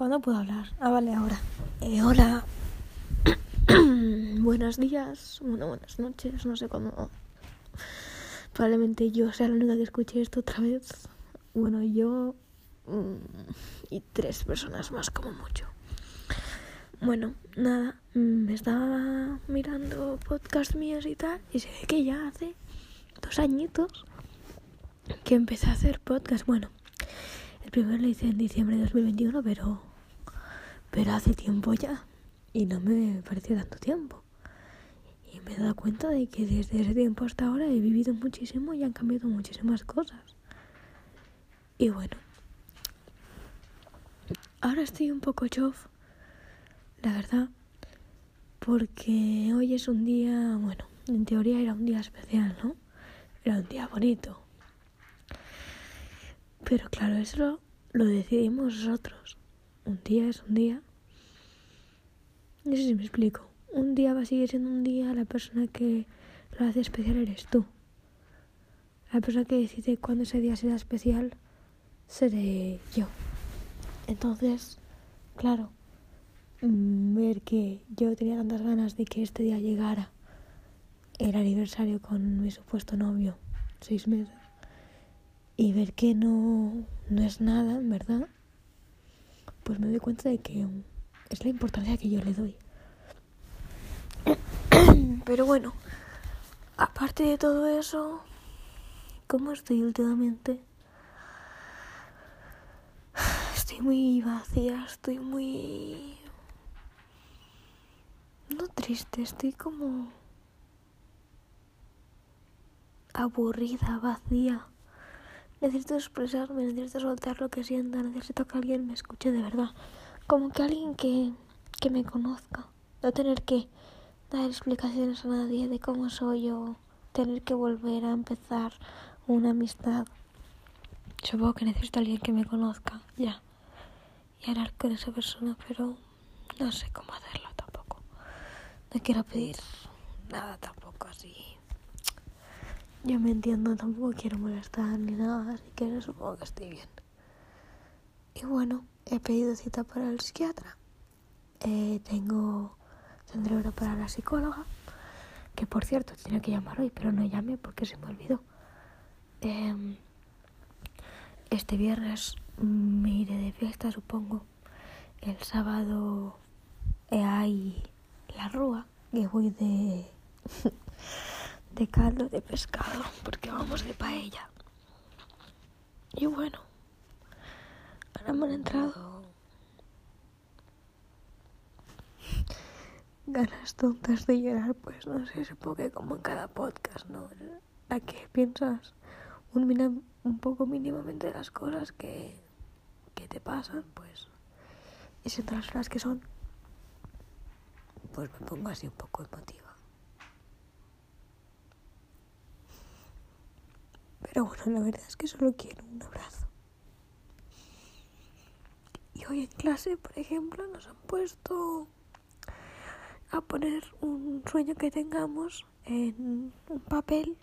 ¿Cuándo puedo hablar? Ah, vale, ahora. Eh, hola. Buenos días, bueno, buenas noches, no sé cuándo. Probablemente yo sea la única que escuche esto otra vez. Bueno, yo mm, y tres personas más como mucho. Bueno, nada, mm, me estaba mirando podcast míos y tal, y se ve que ya hace dos añitos que empecé a hacer podcast. Bueno, el primero lo hice en diciembre de 2021, pero, pero hace tiempo ya, y no me pareció tanto tiempo. Y me he dado cuenta de que desde ese tiempo hasta ahora he vivido muchísimo y han cambiado muchísimas cosas. Y bueno, ahora estoy un poco chof, la verdad, porque hoy es un día, bueno, en teoría era un día especial, ¿no? Era un día bonito. Pero claro, eso lo decidimos nosotros. Un día es un día. No sé si me explico. Un día va a seguir siendo un día, la persona que lo hace especial eres tú. La persona que decide cuándo ese día será especial seré yo. Entonces, claro, mm, ver que yo tenía tantas ganas de que este día llegara, el aniversario con mi supuesto novio, seis meses, y ver que no, no es nada, verdad, pues me doy cuenta de que es la importancia que yo le doy. Pero bueno, aparte de todo eso, ¿cómo estoy últimamente? Estoy muy vacía, estoy muy... No triste, estoy como... aburrida, vacía. Necesito expresarme, necesito soltar lo que siento, necesito que alguien me escuche de verdad. Como que alguien que, que me conozca. No tener que dar explicaciones a nadie de cómo soy yo. Tener que volver a empezar una amistad. Supongo que necesito a alguien que me conozca, ya. Y hablar con esa persona, pero no sé cómo hacerlo tampoco. No quiero pedir nada tampoco así. Yo me entiendo, tampoco quiero molestar ni nada, así que supongo que estoy bien. Y bueno, he pedido cita para el psiquiatra. Eh, tengo, tendré hora para la psicóloga, que por cierto tenía que llamar hoy, pero no llamé porque se me olvidó. Eh, este viernes me iré de fiesta, supongo. El sábado eh, hay la rúa, que voy de, de caldo de pescado, porque vamos de paella. Y bueno, ahora me han entrado ganas tontas de llorar, pues no sé, supongo que como en cada podcast, ¿no? ¿A qué piensas? Un, un poco mínimamente las cosas que, que te pasan, pues, y si otras las que son, pues me pongo así un poco emotiva. Pero bueno, la verdad es que solo quiero un abrazo. Y hoy en clase, por ejemplo, nos han puesto a poner un sueño que tengamos en un papel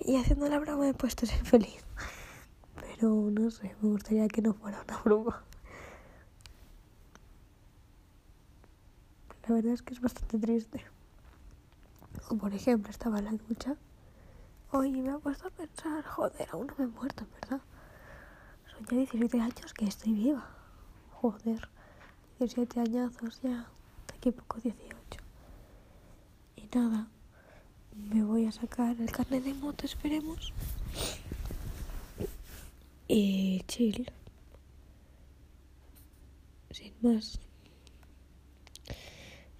y haciendo la broma he puesto ser feliz. Pero no sé, me gustaría que no fuera una broma. La verdad es que es bastante triste. O por ejemplo, estaba en la ducha. Hoy me ha puesto a pensar, joder, aún no me he muerto, en verdad. Son ya 17 años que estoy viva. Joder, 17 añazos ya. Aquí poco 18. Y nada, me voy a sacar el carnet de moto, esperemos. Y chill. Sin más.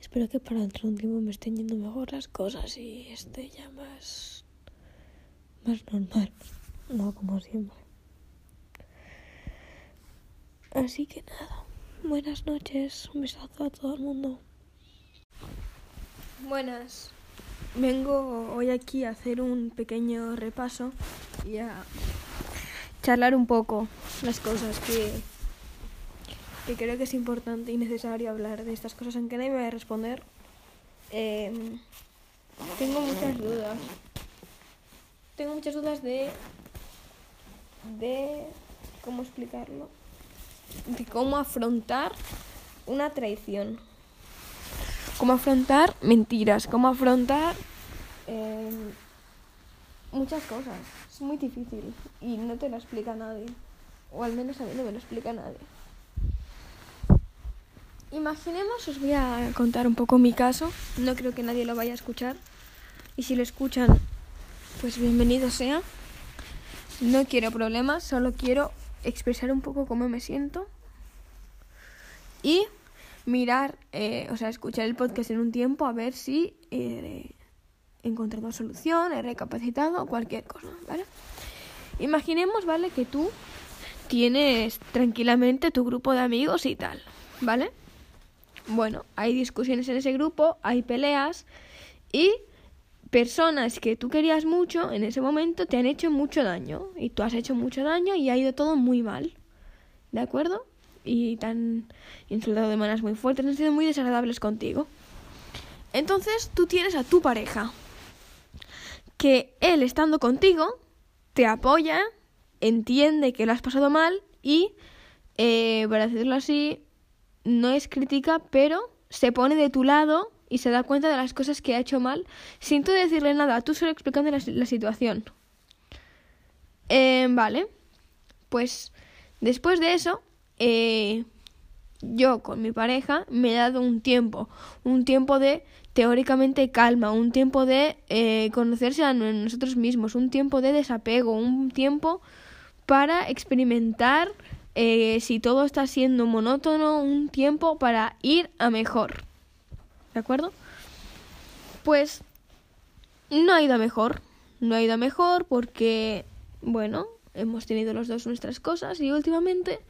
Espero que para de un tiempo me estén yendo mejor las cosas y esté ya más. Más normal. No como siempre. Así que nada. Buenas noches. Un besazo a todo el mundo. Buenas. Vengo hoy aquí a hacer un pequeño repaso y a charlar un poco las cosas que, que creo que es importante y necesario hablar de estas cosas, aunque nadie me va a responder. Eh, tengo muchas dudas. Tengo muchas dudas de. de. ¿cómo explicarlo? de cómo afrontar una traición. Cómo afrontar mentiras, cómo afrontar eh, muchas cosas. Es muy difícil y no te lo explica nadie. O al menos a mí no me lo explica nadie. Imaginemos, os voy a contar un poco mi caso. No creo que nadie lo vaya a escuchar. Y si lo escuchan, pues bienvenido sea. No quiero problemas, solo quiero expresar un poco cómo me siento. Y mirar, eh, o sea, escuchar el podcast en un tiempo a ver si he encontrado solución, he recapacitado o cualquier cosa, ¿vale? Imaginemos, ¿vale? Que tú tienes tranquilamente tu grupo de amigos y tal, ¿vale? Bueno, hay discusiones en ese grupo, hay peleas y personas que tú querías mucho en ese momento te han hecho mucho daño y tú has hecho mucho daño y ha ido todo muy mal. ¿De acuerdo? Y te han insultado de maneras muy fuertes, han sido muy desagradables contigo. Entonces tú tienes a tu pareja que él estando contigo te apoya, entiende que lo has pasado mal y, eh, para decirlo así, no es crítica, pero se pone de tu lado y se da cuenta de las cosas que ha hecho mal sin tú decirle nada, tú solo explicando la, situación. Eh, vale, pues después de eso, eh, yo con mi pareja me he dado un tiempo, un tiempo de teóricamente calma, un tiempo de eh, conocerse a nosotros mismos, un tiempo de desapego, un tiempo para experimentar si todo está siendo monótono, un tiempo para ir a mejor. ¿De acuerdo? Pues no ha ido mejor. No ha ido mejor porque, bueno, hemos tenido los dos nuestras cosas y últimamente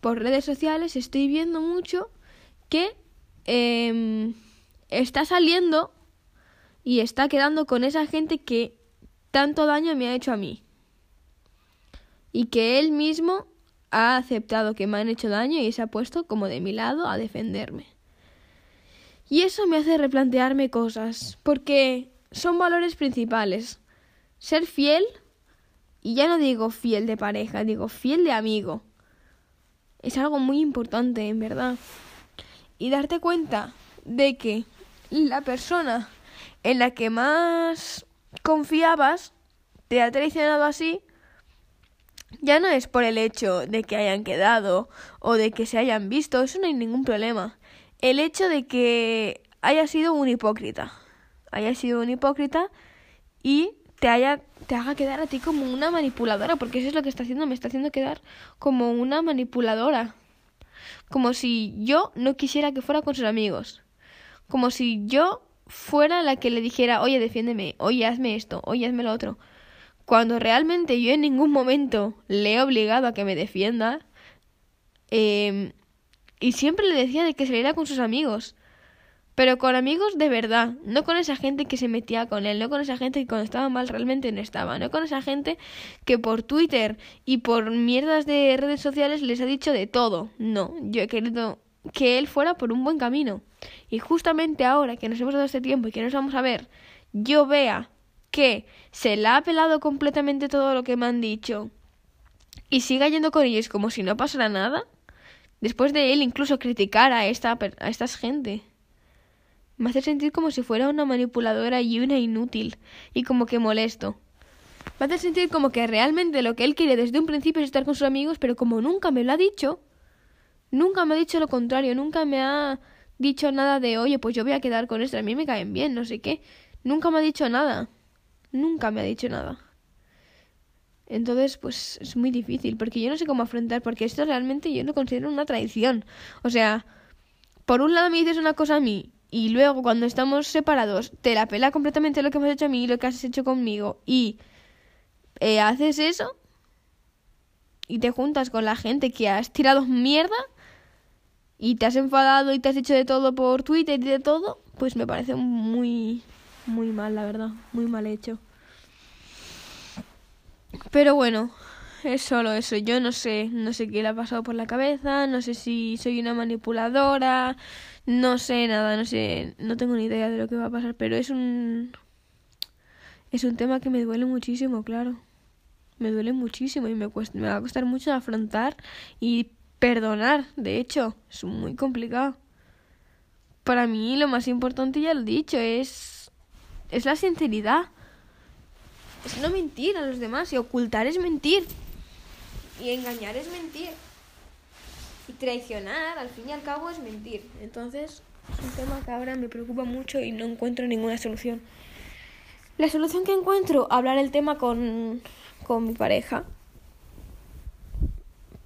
por redes sociales estoy viendo mucho que em, está saliendo y está quedando con esa gente que tanto daño me ha hecho a mí. Y que él mismo ha aceptado que me han hecho daño y se ha puesto como de mi lado a defenderme. Y eso me hace replantearme cosas, porque son valores principales. Ser fiel, y ya no digo fiel de pareja, digo fiel de amigo. Es algo muy importante, en verdad. Y darte cuenta de que la persona en la que más confiabas te ha traicionado así, ya no es por el hecho de que hayan quedado o de que se hayan visto, eso no hay ningún problema el hecho de que haya sido un hipócrita, haya sido un hipócrita y te haya te haga quedar a ti como una manipuladora, porque eso es lo que está haciendo, me está haciendo quedar como una manipuladora. Como si yo no quisiera que fuera con sus amigos. Como si yo fuera la que le dijera, oye, defiéndeme, oye, hazme esto, oye, hazme lo otro. Cuando realmente yo en ningún momento le he obligado a que me defienda, eh, y siempre le decía de que saliera con sus amigos. Pero con amigos de verdad, no con esa gente que se metía con él, no con esa gente que cuando estaba mal realmente no estaba, no con esa gente que por Twitter y por mierdas de redes sociales les ha dicho de todo. No, yo he querido que él fuera por un buen camino. Y justamente ahora que nos hemos dado este tiempo y que nos vamos a ver, yo vea que se le ha pelado completamente todo lo que me han dicho y siga yendo con ellos como si no pasara nada, Después de él incluso criticar a esta, a esta gente. Me hace sentir como si fuera una manipuladora y una inútil, y como que molesto. Me hace sentir como que realmente lo que él quiere desde un principio es estar con sus amigos, pero como nunca me lo ha dicho, nunca me ha dicho lo contrario, nunca me ha dicho nada de, oye, pues yo voy a quedar con esto, a mí me caen bien, no sé qué. Nunca me ha dicho nada. Nunca me ha dicho nada. Entonces, pues es muy difícil, porque yo no sé cómo afrontar, porque esto realmente yo lo considero una traición. O sea, por un lado me dices una cosa a mí, y luego cuando estamos separados te la pela completamente lo que me has hecho a mí y lo que has hecho conmigo, y eh, haces eso, y te juntas con la gente que has tirado mierda, y te has enfadado y te has hecho de todo por Twitter y de todo, pues me parece muy, muy mal, la verdad, muy mal hecho. Pero bueno, es solo eso. Yo no sé, no sé qué le ha pasado por la cabeza, no sé si soy una manipuladora, no sé nada, no sé, no tengo ni idea de lo que va a pasar, pero es un es un tema que me duele muchísimo, claro. Me duele muchísimo y me cuesta, me va a costar mucho afrontar y perdonar, de hecho, es muy complicado. Para mí lo más importante, ya lo he dicho, es, es la sinceridad. Es no mentir a los demás y ocultar es mentir. Y engañar es mentir. Y traicionar, al fin y al cabo, es mentir. Entonces, es un tema que ahora me preocupa mucho y no encuentro ninguna solución. La solución que encuentro, hablar el tema con, con mi pareja.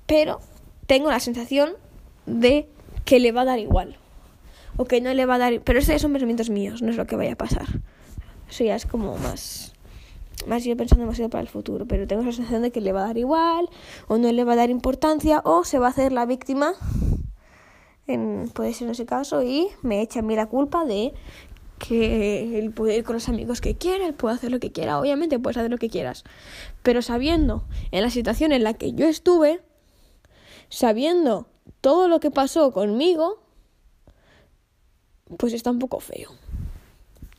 Pero tengo la sensación de que le va a dar igual. O que no le va a dar... Pero esos son pensamientos míos, no es lo que vaya a pasar. Eso ya es como más... Más ir pensando demasiado para el futuro. Pero tengo la sensación de que le va a dar igual, o no le va a dar importancia, o se va a hacer la víctima, en, puede ser en ese caso, y me echa a mí la culpa de que él puede ir con los amigos que quiera, él puede hacer lo que quiera, obviamente puedes hacer lo que quieras, pero sabiendo en la situación en la que yo estuve, sabiendo todo lo que pasó conmigo, pues está un poco feo.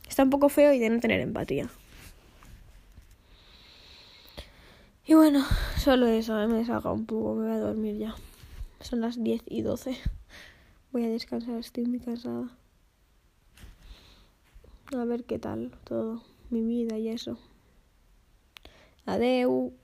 Está un poco feo y de no tener empatía. Y bueno, solo eso, me he un poco, me voy a dormir ya. Son las 10 y 12. Voy a descansar, estoy muy cansada. A ver qué tal todo, mi vida y eso. Adeu.